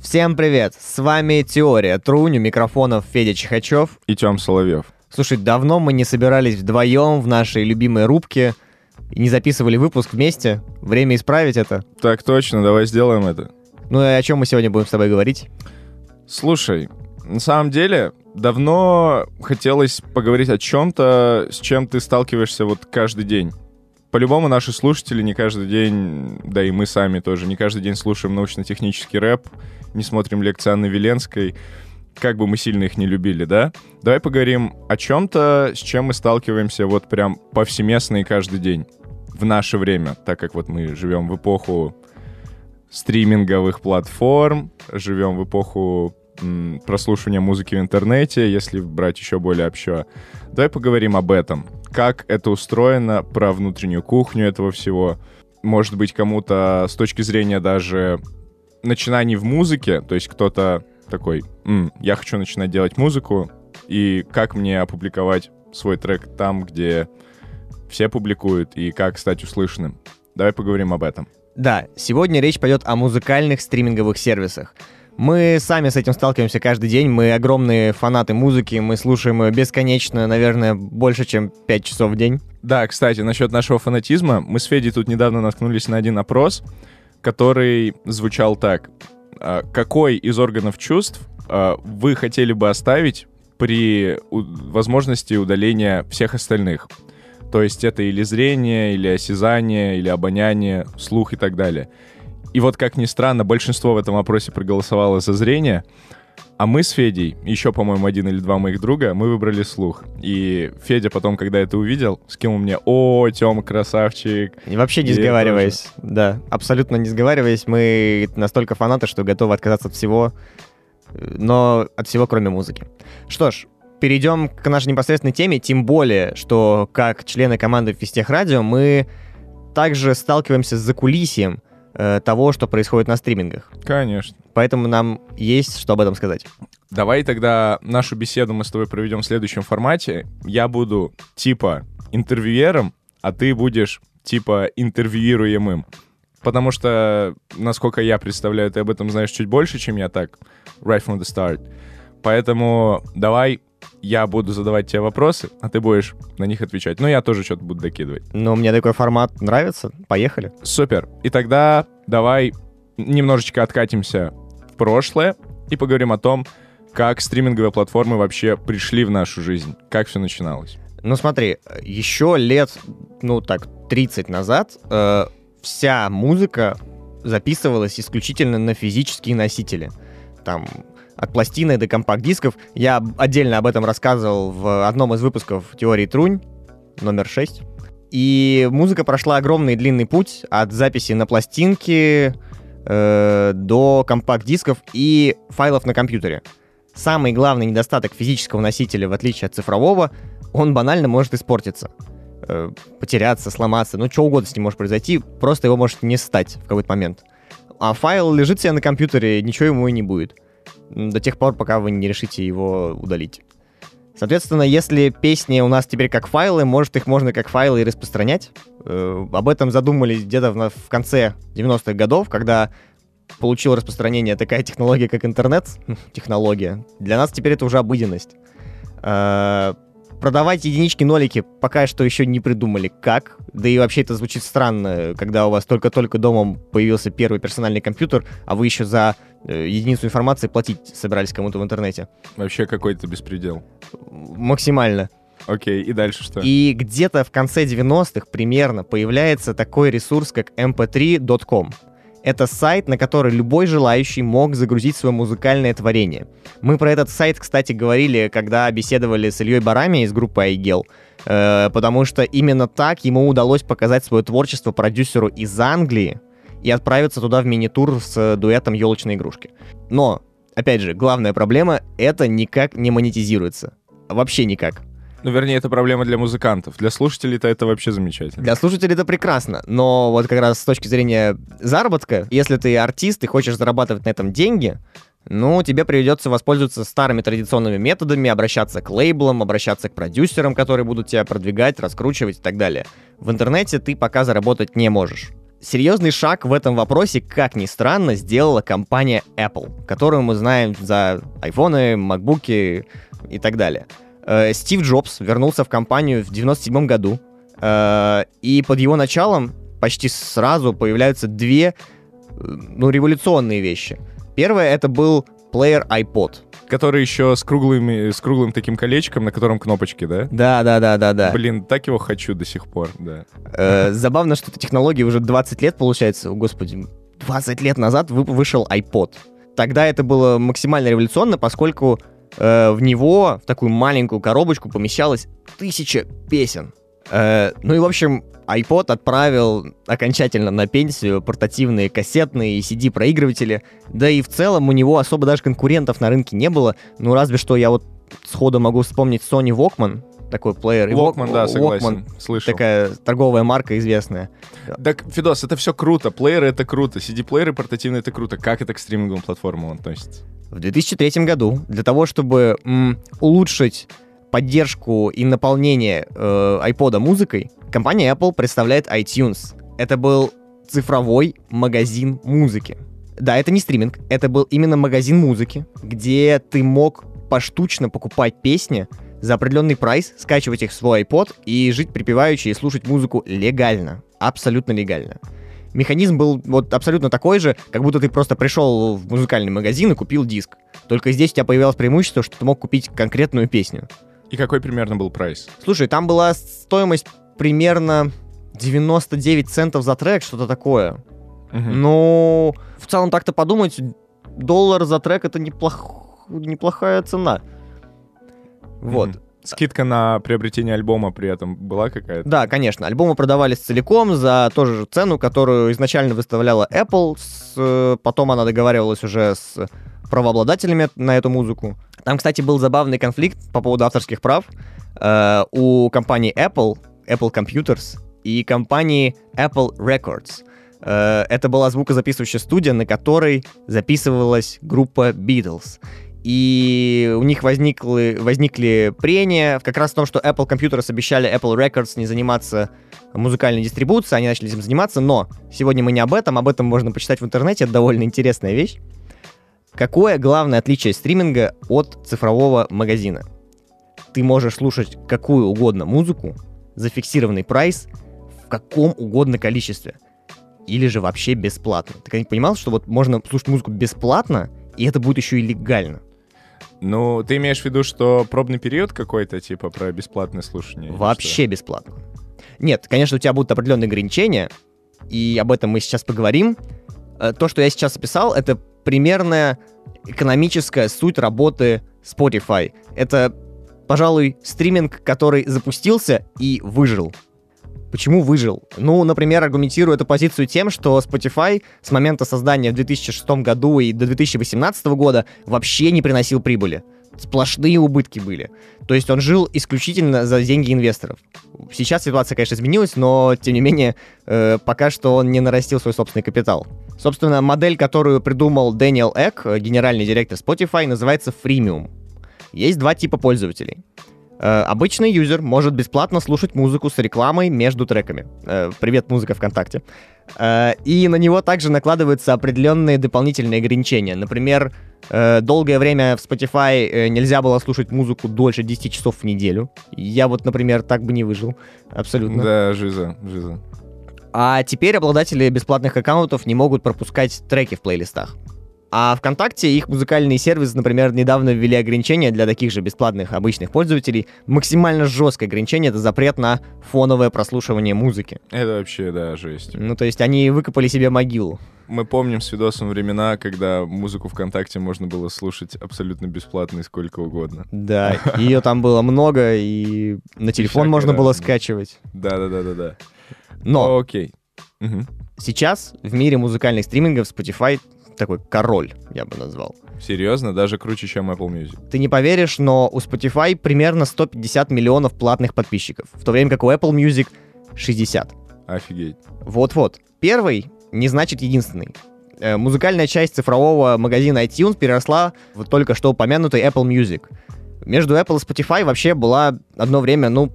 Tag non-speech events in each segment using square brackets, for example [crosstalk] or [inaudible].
Всем привет! С вами Теория Трунь, у микрофонов Федя Чихачев. И Тём Соловьев. Слушай, давно мы не собирались вдвоем в нашей любимой рубке и не записывали выпуск вместе. Время исправить это. Так точно, давай сделаем это. Ну и о чем мы сегодня будем с тобой говорить? Слушай, на самом деле, давно хотелось поговорить о чем-то, с чем ты сталкиваешься вот каждый день. По-любому наши слушатели не каждый день, да и мы сами тоже, не каждый день слушаем научно-технический рэп, не смотрим лекции Анны Веленской, как бы мы сильно их не любили, да? Давай поговорим о чем-то, с чем мы сталкиваемся вот прям повсеместно и каждый день в наше время, так как вот мы живем в эпоху стриминговых платформ, живем в эпоху прослушивания музыки в интернете, если брать еще более общо. Давай поговорим об этом. Как это устроено, про внутреннюю кухню этого всего. Может быть, кому-то с точки зрения даже начинаний в музыке, то есть кто-то такой, «М, я хочу начинать делать музыку, и как мне опубликовать свой трек там, где все публикуют, и как стать услышанным. Давай поговорим об этом. Да, сегодня речь пойдет о музыкальных стриминговых сервисах. Мы сами с этим сталкиваемся каждый день, мы огромные фанаты музыки, мы слушаем ее бесконечно, наверное, больше, чем 5 часов в день. Да, кстати, насчет нашего фанатизма, мы с Федей тут недавно наткнулись на один опрос, который звучал так. А, Какой из органов чувств а, вы хотели бы оставить при возможности удаления всех остальных? То есть это или зрение, или осязание, или обоняние, слух и так далее. И вот, как ни странно, большинство в этом опросе проголосовало за зрение, а мы с Федей, еще, по-моему, один или два моих друга, мы выбрали слух. И Федя потом, когда это увидел, скинул мне «О, Тёма, красавчик!» И вообще не И сговариваясь. Да, абсолютно не сговариваясь, мы настолько фанаты, что готовы отказаться от всего, но от всего, кроме музыки. Что ж, перейдем к нашей непосредственной теме, тем более, что как члены команды Фистех Радио мы также сталкиваемся с закулисием э, того, что происходит на стримингах. Конечно. Поэтому нам есть что об этом сказать. Давай тогда нашу беседу мы с тобой проведем в следующем формате. Я буду типа интервьюером, а ты будешь типа интервьюируемым. Потому что, насколько я представляю, ты об этом знаешь чуть больше, чем я так, right from the start. Поэтому давай я буду задавать тебе вопросы, а ты будешь на них отвечать. Ну, я тоже что-то буду докидывать. Но мне такой формат нравится. Поехали. Супер. И тогда давай немножечко откатимся в прошлое и поговорим о том, как стриминговые платформы вообще пришли в нашу жизнь, как все начиналось. Ну смотри, еще лет, ну так, 30 назад э, вся музыка записывалась исключительно на физические носители. Там от пластины до компакт-дисков. Я отдельно об этом рассказывал в одном из выпусков теории Трунь, номер 6. И музыка прошла огромный длинный путь от записи на пластинки э, до компакт-дисков и файлов на компьютере. Самый главный недостаток физического носителя, в отличие от цифрового, он банально может испортиться. Э, потеряться, сломаться, ну что угодно с ним может произойти, просто его может не стать в какой-то момент. А файл лежит себе на компьютере, ничего ему и не будет. До тех пор, пока вы не решите его удалить. Соответственно, если песни у нас теперь как файлы, может, их можно как файлы и распространять. Э, об этом задумались где-то в, в конце 90-х годов, когда получил распространение такая технология, как интернет. [laughs] Технология. Для нас теперь это уже обыденность. Э, Продавать единички-нолики пока что еще не придумали как. Да и вообще это звучит странно, когда у вас только-только дома появился первый персональный компьютер, а вы еще за единицу информации платить собирались кому-то в интернете. Вообще какой-то беспредел. Максимально. Окей, и дальше что? И где-то в конце 90-х примерно появляется такой ресурс, как mp3.com. Это сайт, на который любой желающий мог загрузить свое музыкальное творение. Мы про этот сайт, кстати, говорили, когда беседовали с Ильей Барами из группы iGel, э, потому что именно так ему удалось показать свое творчество продюсеру из Англии и отправиться туда в мини-тур с э, дуэтом елочной игрушки. Но, опять же, главная проблема — это никак не монетизируется. Вообще никак. Ну, вернее, это проблема для музыкантов. Для слушателей-то это вообще замечательно. Для слушателей это прекрасно, но вот как раз с точки зрения заработка, если ты артист и хочешь зарабатывать на этом деньги, ну, тебе придется воспользоваться старыми традиционными методами, обращаться к лейблам, обращаться к продюсерам, которые будут тебя продвигать, раскручивать и так далее. В интернете ты пока заработать не можешь. Серьезный шаг в этом вопросе, как ни странно, сделала компания Apple, которую мы знаем за айфоны, макбуки и так далее. Э, Стив Джобс вернулся в компанию в 97 году, э, и под его началом почти сразу появляются две, э, ну, революционные вещи. Первое — это был плеер iPod. Который еще с, круглыми, с круглым таким колечком, на котором кнопочки, да? Да, да, да, да, да. Блин, так его хочу до сих пор, да. Э, забавно, что эта технология уже 20 лет, получается, господи, 20 лет назад вы- вышел iPod. Тогда это было максимально революционно, поскольку э, в него, в такую маленькую коробочку, помещалось тысяча песен. Э, ну и, в общем, iPod отправил окончательно на пенсию портативные кассетные и CD-проигрыватели. Да и в целом у него особо даже конкурентов на рынке не было. Ну, разве что я вот сходу могу вспомнить Sony Walkman, такой плеер. Walkman, да, Walkman согласен, слышал. такая торговая марка известная. Так, Фидос, это все круто. Плееры — это круто. CD-плееры портативные — это круто. Как это к стриминговым платформам относится? В 2003 году для того, чтобы м, улучшить поддержку и наполнение э, iPod музыкой, компания Apple представляет iTunes. Это был цифровой магазин музыки. Да, это не стриминг, это был именно магазин музыки, где ты мог поштучно покупать песни за определенный прайс, скачивать их в свой iPod и жить припеваючи и слушать музыку легально. Абсолютно легально. Механизм был вот абсолютно такой же, как будто ты просто пришел в музыкальный магазин и купил диск. Только здесь у тебя появилось преимущество, что ты мог купить конкретную песню. И какой примерно был прайс? Слушай, там была стоимость примерно 99 центов за трек, что-то такое. Мгм. Ну, в целом так-то подумать, доллар за трек это неплох... неплохая цена. Вот. Мгм. Скидка на приобретение альбома при этом была какая-то? Да, конечно, альбомы продавались целиком за ту же цену, которую изначально выставляла Apple, с, э, потом она договаривалась уже с правообладателями на эту музыку. Там, кстати, был забавный конфликт по поводу авторских прав э, у компании Apple, Apple Computers и компании Apple Records. Э, это была звукозаписывающая студия, на которой записывалась группа Beatles. И у них возникли, возникли прения как раз в том, что Apple Computers обещали Apple Records не заниматься музыкальной дистрибуцией, они начали этим заниматься, но сегодня мы не об этом, об этом можно почитать в интернете, это довольно интересная вещь. Какое главное отличие стриминга от цифрового магазина? Ты можешь слушать какую угодно музыку за фиксированный прайс в каком угодно количестве. Или же вообще бесплатно. Ты когда-нибудь понимал, что вот можно слушать музыку бесплатно, и это будет еще и легально? Ну, ты имеешь в виду, что пробный период какой-то, типа, про бесплатное слушание? Вообще бесплатно. Нет, конечно, у тебя будут определенные ограничения, и об этом мы сейчас поговорим. Э, То, что я сейчас описал, это примерная экономическая суть работы Spotify. Это, пожалуй, стриминг, который запустился и выжил. Почему выжил? Ну, например, аргументирую эту позицию тем, что Spotify с момента создания в 2006 году и до 2018 года вообще не приносил прибыли. Сплошные убытки были. То есть он жил исключительно за деньги инвесторов. Сейчас ситуация, конечно, изменилась, но, тем не менее, э, пока что он не нарастил свой собственный капитал. Собственно, модель, которую придумал Дэниел Эк, э, генеральный директор Spotify, называется freemium. Есть два типа пользователей. Э, обычный юзер может бесплатно слушать музыку с рекламой между треками. Э, привет, музыка ВКонтакте. Э, и на него также накладываются определенные дополнительные ограничения. Например, долгое время в Spotify нельзя было слушать музыку дольше 10 часов в неделю. Я вот, например, так бы не выжил. Абсолютно. Да, жиза, жиза. А теперь обладатели бесплатных аккаунтов не могут пропускать треки в плейлистах. А ВКонтакте их музыкальный сервис, например, недавно ввели ограничения для таких же бесплатных обычных пользователей. Максимально жесткое ограничение — это запрет на фоновое прослушивание музыки. Это вообще, да, жесть. Ну, то есть они выкопали себе могилу. Мы помним с видосом времена, когда музыку ВКонтакте можно было слушать абсолютно бесплатно и сколько угодно. Да, ее там было много, и на телефон можно было скачивать. Да-да-да-да-да. Но Окей. Мгм. сейчас в мире музыкальных стримингов Spotify такой король, я бы назвал. Серьезно? Даже круче, чем Apple Music. Ты не поверишь, но у Spotify примерно 150 миллионов платных подписчиков, в то время как у Apple Music 60. Офигеть. Вот-вот. Первый не значит единственный. Э, Музыкальная часть цифрового магазина iTunes переросла в только что упомянутый Apple Music. Между Apple и Spotify вообще была одно время, ну,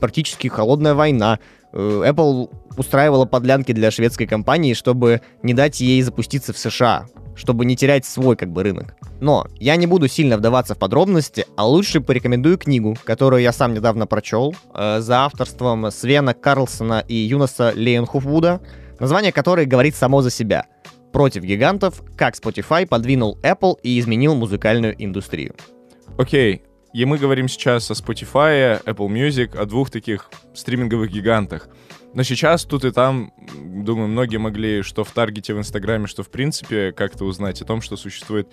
практически холодная война. Э, Apple устраивала подлянки для шведской компании, чтобы не дать ей запуститься в США, чтобы не терять свой как бы рынок. Но я не буду сильно вдаваться в подробности, а лучше порекомендую книгу, которую я сам недавно прочел, э, за авторством Свена Карлсона и Юнаса Лейенхуфвуда, название которой говорит само за себя. «Против гигантов. Как Spotify подвинул Apple и изменил музыкальную индустрию». Окей, и мы говорим сейчас о Spotify, Apple Music, о двух таких стриминговых гигантах. Но сейчас тут и там, думаю, многие могли что в Таргете, в Инстаграме, что в принципе как-то узнать о том, что существует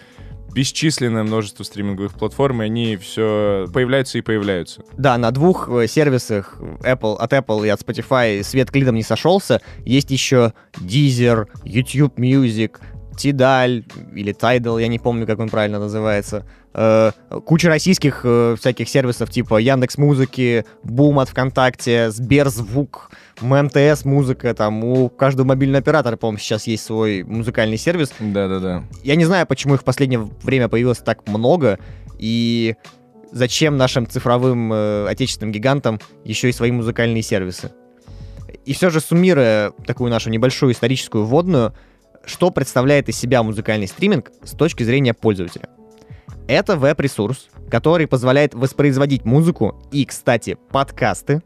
бесчисленное множество стриминговых платформ, и они все появляются и появляются. Да, на двух э, сервисах Apple, от Apple и от Spotify свет клином не сошелся. Есть еще Deezer, YouTube Music, Tidal или Tidal, я не помню, как он правильно называется. Э, куча российских э, всяких сервисов типа Яндекс Музыки, Бум от ВКонтакте, Сберзвук, МТС Музыка, там у каждого мобильного оператора, по-моему, сейчас есть свой музыкальный сервис. Да-да-да. Я не знаю, почему их в последнее время появилось так много, и зачем нашим цифровым э, отечественным гигантам еще и свои музыкальные сервисы. И все же, суммируя такую нашу небольшую историческую вводную, что представляет из себя музыкальный стриминг с точки зрения пользователя? Это веб-ресурс, который позволяет воспроизводить музыку и, кстати, подкасты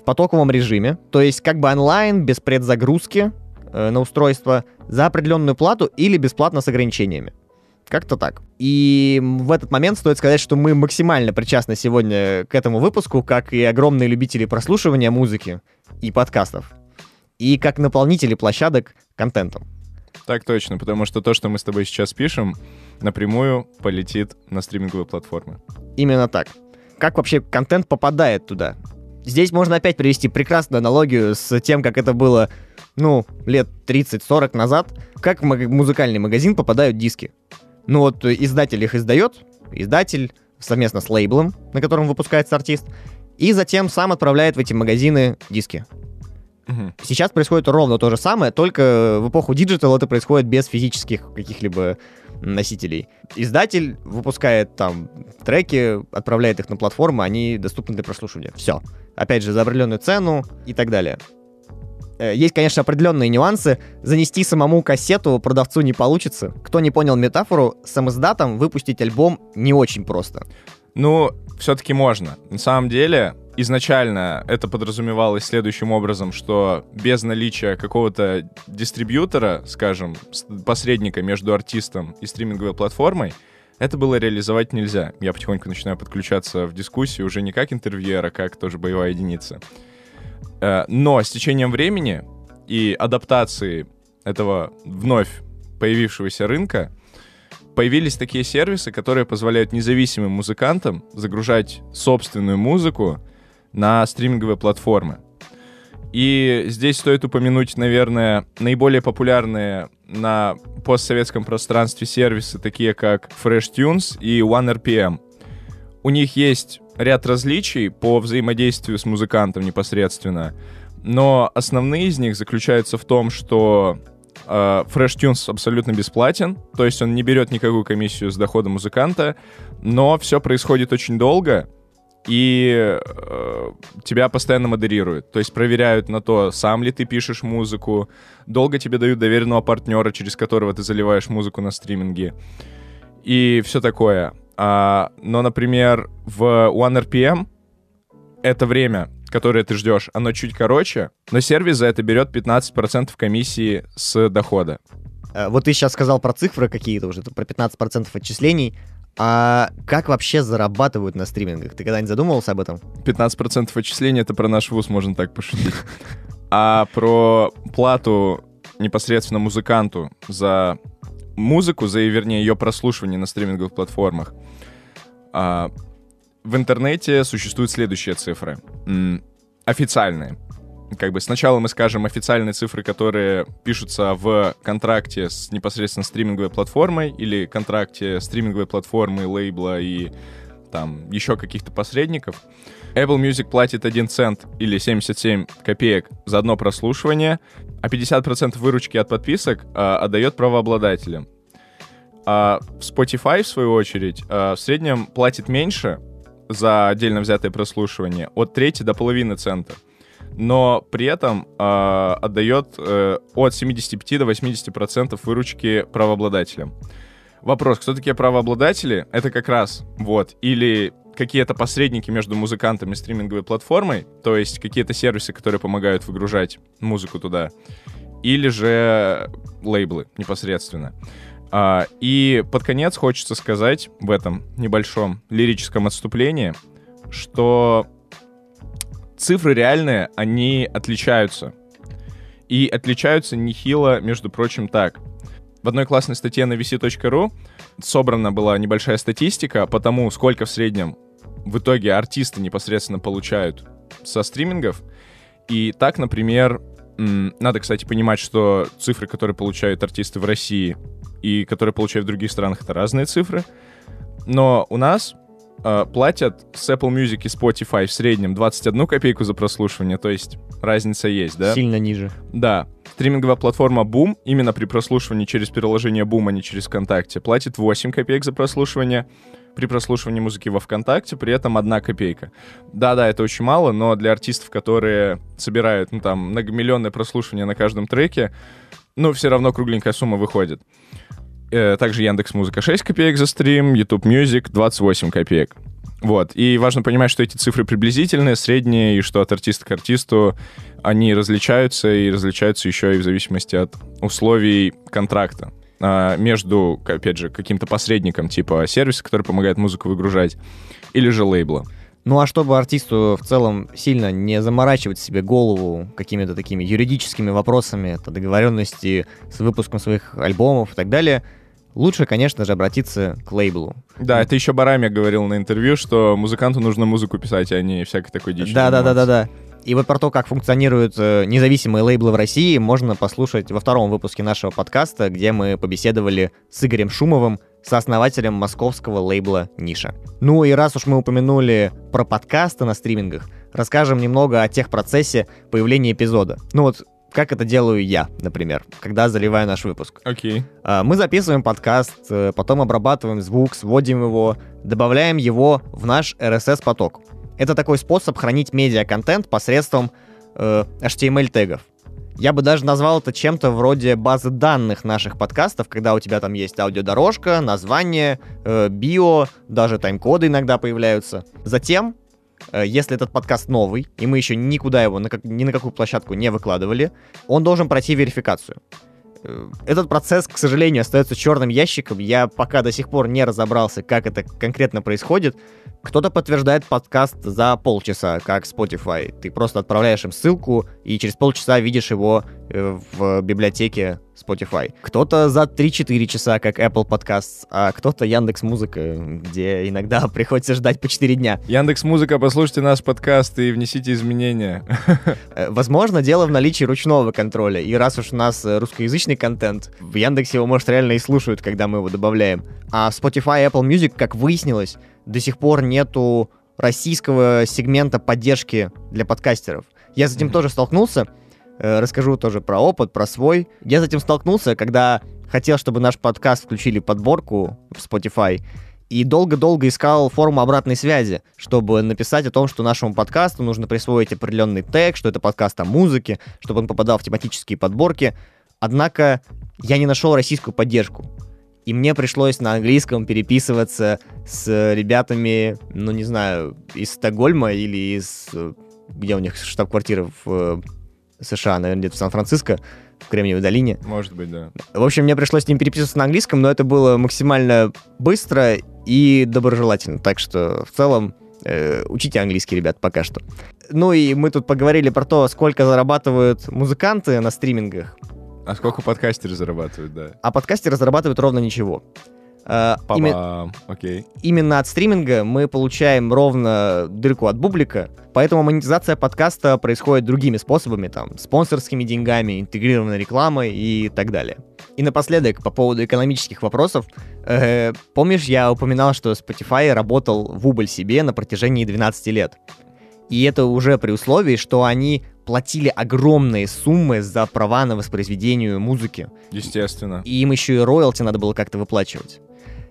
в потоковом режиме, то есть как бы онлайн, без предзагрузки э, на устройство, за определенную плату или бесплатно с ограничениями. Как-то так. И в этот момент стоит сказать, что мы максимально причастны сегодня к этому выпуску, как и огромные любители прослушивания музыки и подкастов, и как наполнители площадок контентом. Так точно, потому что то, что мы с тобой сейчас пишем, напрямую полетит на стриминговые платформы. Именно так. Как вообще контент попадает туда? Здесь можно опять привести прекрасную аналогию с тем, как это было, ну, лет 30-40 назад, как в музыкальный магазин попадают диски. Ну вот издатель их издает, издатель совместно с лейблом, на котором выпускается артист, и затем сам отправляет в эти магазины диски. Угу. Сейчас происходит ровно то же самое, только в эпоху digital это происходит без физических каких-либо носителей. Издатель выпускает там треки, отправляет их на платформу, они доступны для прослушивания. Все. Опять же, за определенную цену и так далее. Э, есть, конечно, определенные нюансы. Занести самому кассету продавцу не получится. Кто не понял метафору, самиздатом выпустить альбом не очень просто. Ну, все-таки можно. На самом деле, изначально это подразумевалось следующим образом, что без наличия какого-то дистрибьютора, скажем, посредника между артистом и стриминговой платформой, это было реализовать нельзя. Я потихоньку начинаю подключаться в дискуссию уже не как интервьюер, а как тоже боевая единица. Э, но с течением времени и адаптации этого вновь появившегося рынка появились такие сервисы, которые позволяют независимым музыкантам загружать собственную музыку на стриминговые платформы. И здесь стоит упомянуть, наверное, наиболее популярные на постсоветском пространстве сервисы, такие как FreshTunes и OneRPM. У них есть ряд различий по взаимодействию с музыкантом непосредственно, но основные из них заключаются в том, что э, FreshTunes абсолютно бесплатен, то есть он не берет никакую комиссию с дохода музыканта, но все происходит очень долго, и э, тебя постоянно модерируют. То есть проверяют на то, сам ли ты пишешь музыку, долго тебе дают доверенного партнера, через которого ты заливаешь музыку на стриминге. И все такое. А, но, например, в OneRPM это время, которое ты ждешь, оно чуть короче, но сервис за это берет 15% комиссии с дохода. Э, вот ты сейчас сказал про цифры какие-то уже, про 15% отчислений. А как вообще зарабатывают на стримингах? Ты когда-нибудь задумывался об этом? 15% отчисления — это про наш вуз, можно так пошутить. А про плату непосредственно музыканту за музыку, за, вернее, ее прослушивание на стриминговых платформах, а, в интернете существуют следующие цифры. Официальные как бы сначала мы скажем официальные цифры, которые пишутся в контракте с непосредственно стриминговой платформой или контракте стриминговой платформы, лейбла и там еще каких-то посредников. Apple Music платит 1 цент или 77 копеек за одно прослушивание, а 50% выручки от подписок а, отдает правообладателям. А Spotify, в свою очередь, а, в среднем платит меньше за отдельно взятое прослушивание, от трети до половины цента. Но при этом э, отдает э, от 75 до 80 процентов выручки правообладателям. Вопрос, кто такие правообладатели? Это как раз, вот, или какие-то посредники между музыкантами и стриминговой платформой, то есть какие-то сервисы, которые помогают выгружать музыку туда, или же лейблы непосредственно. А, и под конец хочется сказать в этом небольшом лирическом отступлении, что цифры реальные, они отличаются. И отличаются нехило, между прочим, так. В одной классной статье на vc.ru собрана была небольшая статистика по тому, сколько в среднем в итоге артисты непосредственно получают со стримингов. И так, например, надо, кстати, понимать, что цифры, которые получают артисты в России и которые получают в других странах, это разные цифры. Но у нас э, платят с Apple Music и Spotify в среднем 21 копейку за прослушивание, то есть разница есть, да? Сильно ниже. Да. Стриминговая платформа Boom, именно при прослушивании через приложение Boom, а не через ВКонтакте, платит 8 копеек за прослушивание при прослушивании музыки во ВКонтакте, при этом одна копейка. Да-да, это очень мало, но для артистов, которые собирают, ну, там, многомиллионное прослушивание на каждом треке, ну, все равно кругленькая сумма выходит. Э, также Яндекс Музыка 6 копеек за стрим, YouTube Music 28 копеек. Вот. И важно понимать, что эти цифры приблизительные, средние, и что от артиста к артисту они различаются, и различаются еще и в зависимости от условий контракта. А, между, опять же, каким-то посредником, типа сервиса, который помогает музыку выгружать, или же лейбла. Ну а чтобы артисту в целом сильно не заморачивать себе голову какими-то такими юридическими вопросами, это договоренности с выпуском своих альбомов и так далее, лучше, конечно же, обратиться к лейблу. Да, это еще Барами говорил на интервью, что музыканту нужно музыку писать, а не всякой такой дичи. Да-да-да-да-да. И вот про то, как функционируют э, независимые лейблы в России, можно послушать во втором выпуске нашего подкаста, где мы побеседовали с Игорем Шумовым, сооснователем московского лейбла «Ниша». Ну и раз уж мы упомянули про подкасты на стримингах, расскажем немного о тех процессе появления эпизода. Ну вот как это делаю я, например, когда заливаю наш выпуск. Окей. Okay. Мы записываем подкаст, э, потом обрабатываем звук, сводим его, добавляем его в наш RSS-поток. Это такой способ хранить медиа-контент посредством э, HTML-тегов. Я бы даже назвал это чем-то вроде базы данных наших подкастов, когда у тебя там есть аудиодорожка, название, э, био, даже тайм-коды иногда появляются. Затем, э, если этот подкаст новый, и мы еще никуда его, ни на какую площадку не выкладывали, он должен пройти верификацию. Э, этот процесс, к сожалению, остается черным ящиком. Я пока до сих пор не разобрался, как это конкретно происходит. Кто-то подтверждает подкаст за полчаса, как Spotify. Ты просто отправляешь им ссылку, и через полчаса видишь его э, в библиотеке Spotify. Кто-то за 3-4 часа, как Apple Podcasts, а кто-то Яндекс Музыка, где иногда [laughs] приходится ждать по 4 дня. Яндекс Музыка, послушайте наш подкаст и внесите изменения. [laughs] Э, возможно, дело в наличии ручного контроля. И раз уж у нас э, русскоязычный контент, в Яндексе его, может, реально и слушают, когда мы его добавляем. А Spotify и Apple Music, как выяснилось, до сих пор нету российского сегмента поддержки для подкастеров. Я с этим mm-hmm. тоже столкнулся. Э, расскажу тоже про опыт, про свой. Я с этим столкнулся, когда хотел, чтобы наш подкаст включили подборку в Spotify. И долго-долго искал форму обратной связи, чтобы написать о том, что нашему подкасту нужно присвоить определенный тег, что это подкаст о музыке, чтобы он попадал в тематические подборки. Однако я не нашел российскую поддержку и мне пришлось на английском переписываться с ребятами, ну, не знаю, из Стокгольма или из... Где у них штаб-квартира в э, США, наверное, где-то в Сан-Франциско, в Кремниевой долине. Может быть, да. В общем, мне пришлось с ним переписываться на английском, но это было максимально быстро и доброжелательно. Так что, в целом, э, учите английский, ребят, пока что. Ну и мы тут поговорили про то, сколько зарабатывают музыканты на стримингах. А сколько подкастеры зарабатывают, да? А подкастеры зарабатывают ровно ничего. Uh, Име... Окей. Именно от стриминга мы получаем ровно дырку от бублика, поэтому монетизация подкаста происходит другими способами, там, спонсорскими деньгами, интегрированной рекламой и так далее. И напоследок, по поводу экономических вопросов, э, помнишь, я упоминал, что Spotify работал в убыль себе на протяжении 12 лет. И это уже при условии, что они платили огромные суммы за права на воспроизведение музыки. Естественно. И им еще и роялти надо было как-то выплачивать.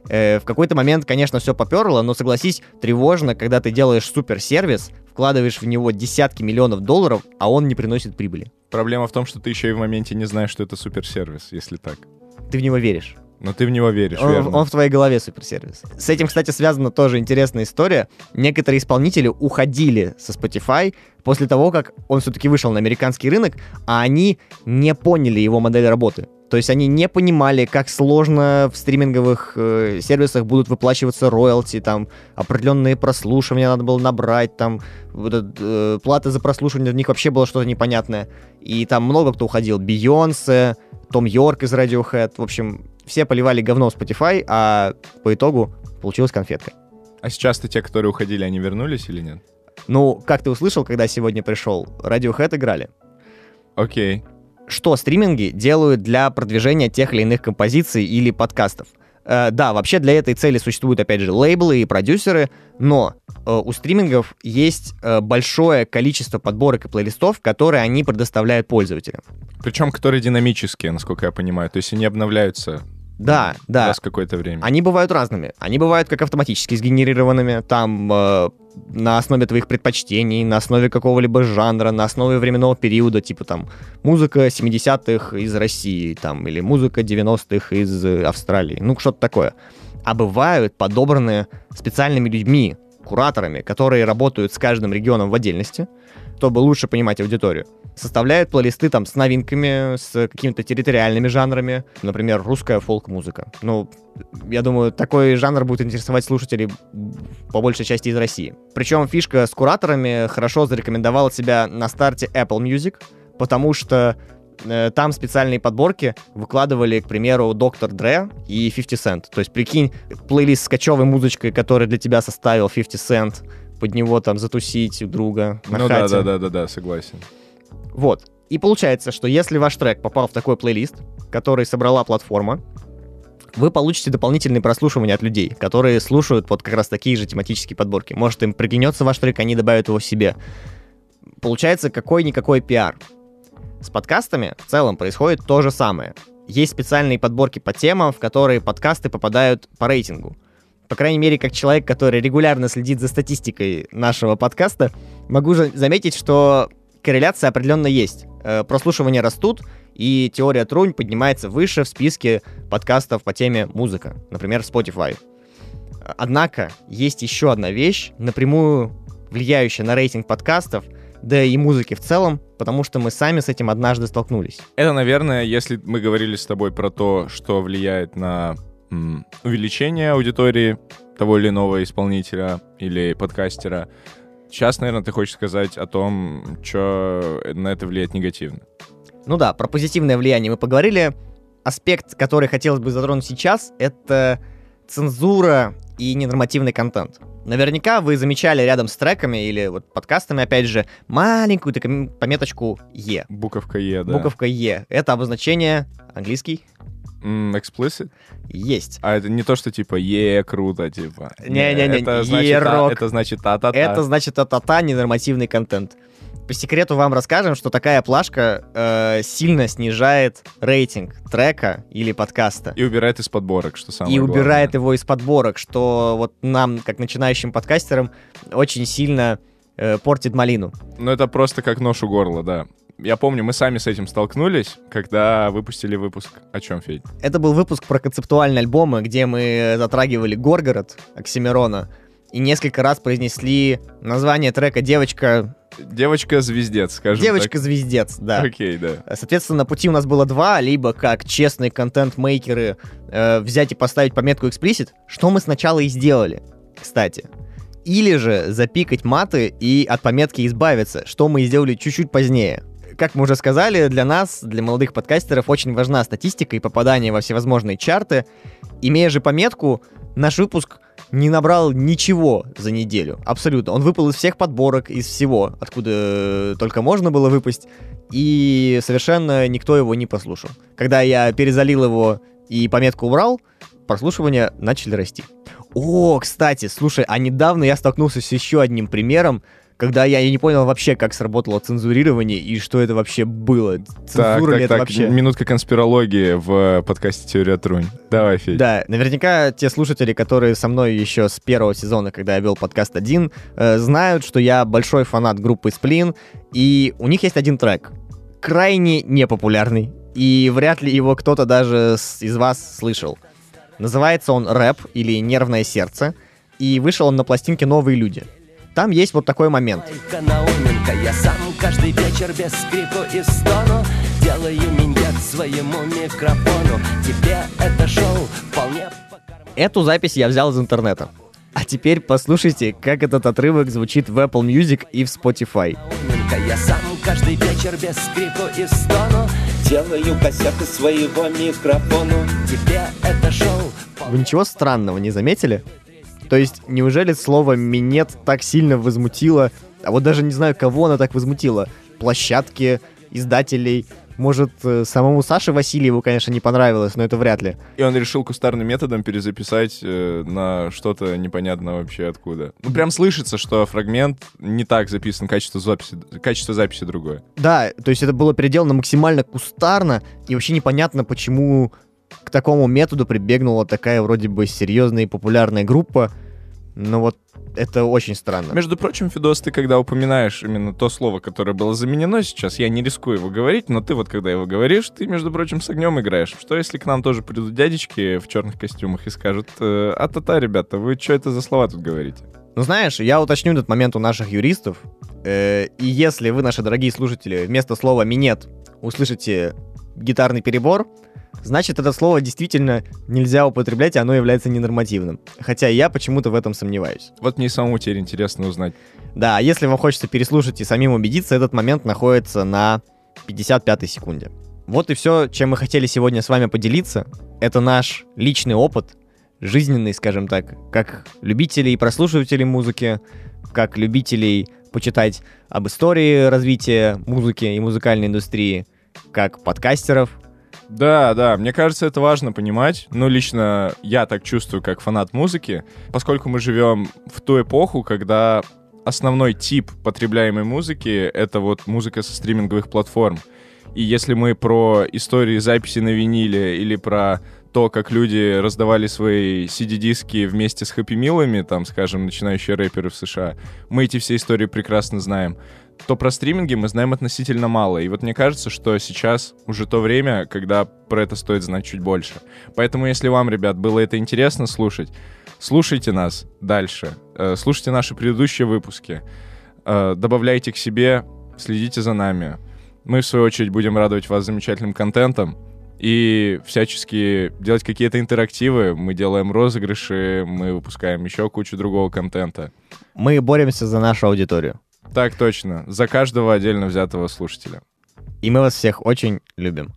Э, в какой-то момент, конечно, все поперло, но согласись, тревожно, когда ты делаешь суперсервис, вкладываешь в него десятки миллионов долларов, а он не приносит прибыли. Проблема в том, что ты еще и в моменте не знаешь, что это суперсервис, если так. Ты в него веришь. Но ты в него веришь, Он, верно? он в твоей голове суперсервис. С этим, кстати, связана тоже интересная история. Некоторые исполнители уходили со Spotify после того, как он все-таки вышел на американский рынок, а они не поняли его модель работы. То есть они не понимали, как сложно в стриминговых э, сервисах будут выплачиваться роялти, там определенные прослушивания надо было набрать, там вот э, плата за прослушивание, для них вообще было что-то непонятное. И там много кто уходил. Бейонсе, Том Йорк из Radiohead. В общем, все поливали говно в Spotify, а по итогу получилась конфетка. А сейчас-то те, которые уходили, они вернулись или нет? Ну, как ты услышал, когда сегодня пришел? Radiohead играли. Окей. Что стриминги делают для продвижения тех или иных композиций или подкастов? Э, да, вообще для этой цели существуют, опять же, лейблы и продюсеры, но э, у стримингов есть э, большое количество подборок и плейлистов, которые они предоставляют пользователям. Причем, которые динамические, насколько я понимаю. То есть они обновляются Да, да. раз какое-то время. Они бывают разными. Они бывают как автоматически сгенерированными, там э, на основе твоих предпочтений, на основе какого-либо жанра, на основе временного периода, типа там музыка 70-х из России, там, или музыка 90-х из Австралии, ну что-то такое. А бывают подобраны специальными людьми, кураторами, которые работают с каждым регионом в отдельности, чтобы лучше понимать аудиторию. Составляют плейлисты там с новинками, с какими-то территориальными жанрами, например, русская фолк-музыка. Ну, я думаю, такой жанр будет интересовать слушателей по большей части из России. Причем фишка с кураторами хорошо зарекомендовала себя на старте Apple Music, потому что э, там специальные подборки выкладывали, к примеру, Доктор Дре и 50 Cent. То есть, прикинь, плейлист с кочевой музычкой, который для тебя составил 50 Cent, под него там затусить у друга на Ну да, хате. да, да, да, да, согласен. Вот. И получается, что если ваш трек попал в такой плейлист, который собрала платформа, вы получите дополнительные прослушивания от людей, которые слушают вот как раз такие же тематические подборки. Может, им приглянется ваш трек, они добавят его себе. Получается, какой-никакой пиар. С подкастами в целом происходит то же самое. Есть специальные подборки по темам, в которые подкасты попадают по рейтингу. По крайней мере, как человек, который регулярно следит за статистикой нашего подкаста, могу же заметить, что корреляция определенно есть. Э, Прослушивания растут, и теория Трунь поднимается выше в списке подкастов по теме музыка, например, Spotify. Однако есть еще одна вещь, напрямую влияющая на рейтинг подкастов, да и музыки в целом, потому что мы сами с этим однажды столкнулись. Это, наверное, если мы говорили с тобой про то, что влияет на увеличение аудитории того или иного исполнителя или подкастера. Сейчас, наверное, ты хочешь сказать о том, что на это влияет негативно. Ну да, про позитивное влияние мы поговорили. Аспект, который хотелось бы затронуть сейчас, это цензура и ненормативный контент. Наверняка вы замечали рядом с треками или вот подкастами, опять же, маленькую такую пометочку «Е». Буковка Е, да. Буковка «Е». Это обозначение английский Explicit? есть. А это не то, что типа е круто, типа. Не-не-не, это значит, а- это значит та-та-та. Это значит та-та-та, ненормативный контент. По секрету вам расскажем, что такая плашка э, сильно снижает рейтинг трека или подкаста. И убирает из подборок, что самое и убирает главное. его из подборок, что вот нам, как начинающим подкастерам, очень сильно э, портит малину. Ну, это просто как нож у горла, да. Я помню, мы сами с этим столкнулись, когда выпустили выпуск. О чем, Федь? Это был выпуск про концептуальные альбомы, где мы затрагивали Горгород Оксимирона и несколько раз произнесли название трека «Девочка...» Девочка-звездец, скажем «Девочка-звездец», да. Окей, да. Соответственно, пути у нас было два, либо как честные контент-мейкеры э, взять и поставить пометку explicit, что мы сначала и сделали, кстати. Или же запикать маты и от пометки избавиться, что мы и сделали чуть-чуть позднее. Как мы уже сказали, для нас, для молодых подкастеров, очень важна статистика и попадание во всевозможные чарты. Имея же пометку, наш выпуск не набрал ничего за неделю. Абсолютно. Он выпал из всех подборок, из всего, откуда э, только можно было выпасть. И совершенно никто его не послушал. Когда я перезалил его и пометку убрал, прослушивания начали расти. О, кстати, слушай, а недавно я столкнулся с еще одним примером, когда я, я не понял вообще, как сработало цензурирование и что это вообще было. Цензура так, ли так, это так, вообще? минутка конспирологии в подкасте «Теория Трунь». Давай, Федь. Да, наверняка те слушатели, которые со мной еще с первого сезона, когда я вел подкаст один, э, знают, что я большой фанат группы Сплин, и у них есть один трек, крайне непопулярный, и вряд ли его кто-то даже из вас слышал. Называется он «Рэп» или «Нервное сердце», и вышел он на пластинке «Новые люди». Там есть вот такой момент. Науменко, я сам каждый вечер без крику и стону Делаю миньет своему микрофону Тебе это шоу вполне Эту запись я взял из интернета. А теперь послушайте, как этот отрывок звучит в Apple Music и в Spotify. Я сам каждый вечер без крику и стону Делаю из своего микрофона Тебе это шоу Вы ничего странного не заметили? То есть, неужели слово «минет» так сильно возмутило, а вот даже не знаю, кого оно так возмутило, площадки, издателей, может, э, самому Саше Васильеву, конечно, не понравилось, но это вряд ли. И он решил кустарным методом перезаписать э, на что-то непонятно вообще откуда. Ну, прям слышится, что фрагмент не так записан, качество записи, качество записи другое. Да, то есть это было переделано максимально кустарно, и вообще непонятно, почему к такому методу прибегнула такая вроде бы серьезная и популярная группа, но вот это очень странно. Между прочим, Фидос, ты когда упоминаешь именно то слово, которое было заменено сейчас, я не рискую его говорить, но ты вот когда его говоришь, ты, между прочим, с огнем играешь. Что если к нам тоже придут дядечки в черных костюмах и скажут, э, а-та-та, ребята, вы что это за слова тут говорите? Ну, знаешь, я уточню этот момент у наших юристов. Э, и если вы, наши дорогие слушатели, вместо слова «минет» услышите гитарный перебор, значит, это слово действительно нельзя употреблять, и оно является ненормативным. Хотя я почему-то в этом сомневаюсь. Вот мне самому теперь интересно узнать. Да, а если вам хочется переслушать и самим убедиться, этот момент находится на 55 секунде. Вот и все, чем мы хотели сегодня с вами поделиться. Это наш личный опыт, жизненный, скажем так, как любителей и прослушивателей музыки, как любителей почитать об истории развития музыки и музыкальной индустрии, как подкастеров. Да, да, мне кажется, это важно понимать. Ну, лично я так чувствую, как фанат музыки, поскольку мы живем в ту эпоху, когда основной тип потребляемой музыки — это вот музыка со стриминговых платформ. И если мы про истории записи на виниле или про то, как люди раздавали свои CD-диски вместе с хэппи-милами, там, скажем, начинающие рэперы в США, мы эти все истории прекрасно знаем, то про стриминги мы знаем относительно мало. И вот мне кажется, что сейчас уже то время, когда про это стоит знать чуть больше. Поэтому, если вам, ребят, было это интересно слушать, слушайте нас дальше, э, слушайте наши предыдущие выпуски, э, добавляйте к себе, следите за нами. Мы, в свою очередь, будем радовать вас замечательным контентом и всячески делать какие-то интерактивы. Мы делаем розыгрыши, мы выпускаем еще кучу другого контента. Мы боремся за нашу аудиторию. Так точно. За каждого отдельно взятого слушателя. И мы вас всех очень любим.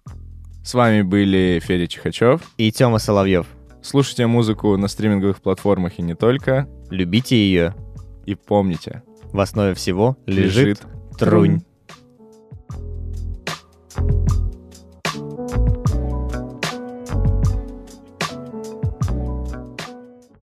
С вами были Федя Чихачев и Тёма Соловьев. Слушайте музыку на стриминговых платформах и не только. Любите ее. И помните. В основе всего лежит, лежит трунь. трунь.